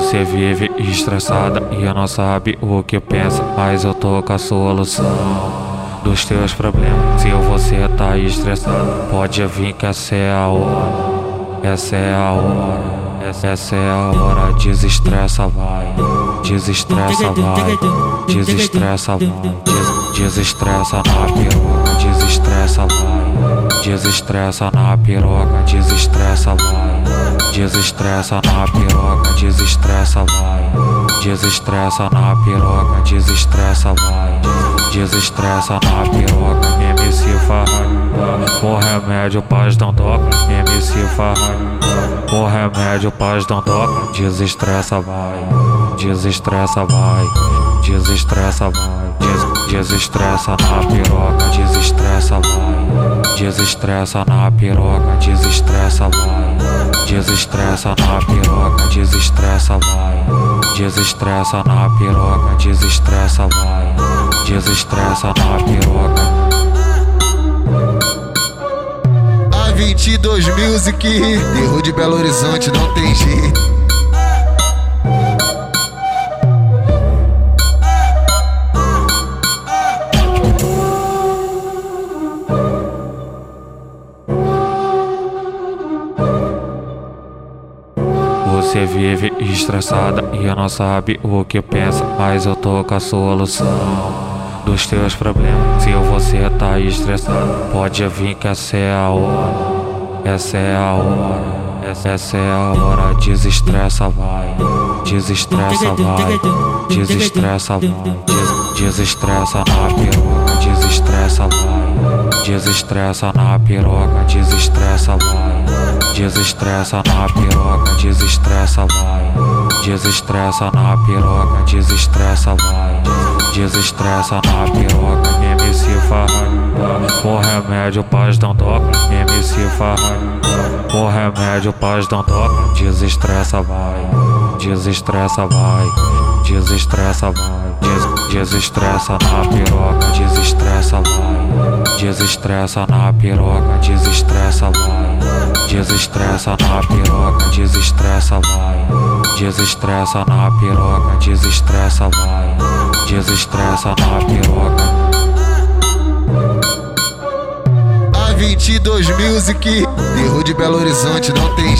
Você vive estressada e não sabe o que pensa, mas eu tô com a solução dos teus problemas. Se você tá estressado, pode vir que essa é a hora. Essa é a hora. Essa é a hora, desestressa, vai. Desestressa, vai. Desestressa, vai. Des desestressa na desestressa, vai. Desestressa na piroca, desestressa, vai. Desestressa na piroca, desestressa, vai. Desestressa na piroca, desestressa, vai. Desestressa na piroca, MC Farra. Com remédio, paz toca, MC Farra. Com remédio, paz toca. Desestressa, vai. Desestressa, vai. Desestressa, vai. Des desestressa na piroca, desestressa, vai. Desestressa na piroca, desestressa, vai. Desestressa na piroca, desestressa, vai. Desestressa na piroca, desestressa, vai. Desestressa na piroca. A 22 Music, erro de Belo Horizonte não tem jeito. Você vive estressada e não sabe o que pensa, mas eu tô com a solução dos teus problemas. Se você tá estressado, pode vir que essa é a hora. Essa é a hora. Essa é a hora, desestressa, vai. Desestressa, vai. Desestressa, vai. Des desestressa na piroca, desestressa, vai. Desestressa na piroca, desestressa, vai. Desestressa na piroca, desestressa, vai. Desestressa na piroca, desestressa, vai. Desestressa na piroca, MC Farra. Com remédio, paz não toca, MC Farra. Com remédio, paz não toca. Desestressa, vai. Desestressa, vai. Desestressa, vai. Des desestressa na piroca, desestressa, vai. Desestressa na piroca, desestressa. Desestressa na piroca, desestressa, vai. Desestressa na piroca, desestressa, vai. Desestressa na piroca. A 22 Music, erro de Belo Horizonte não tem.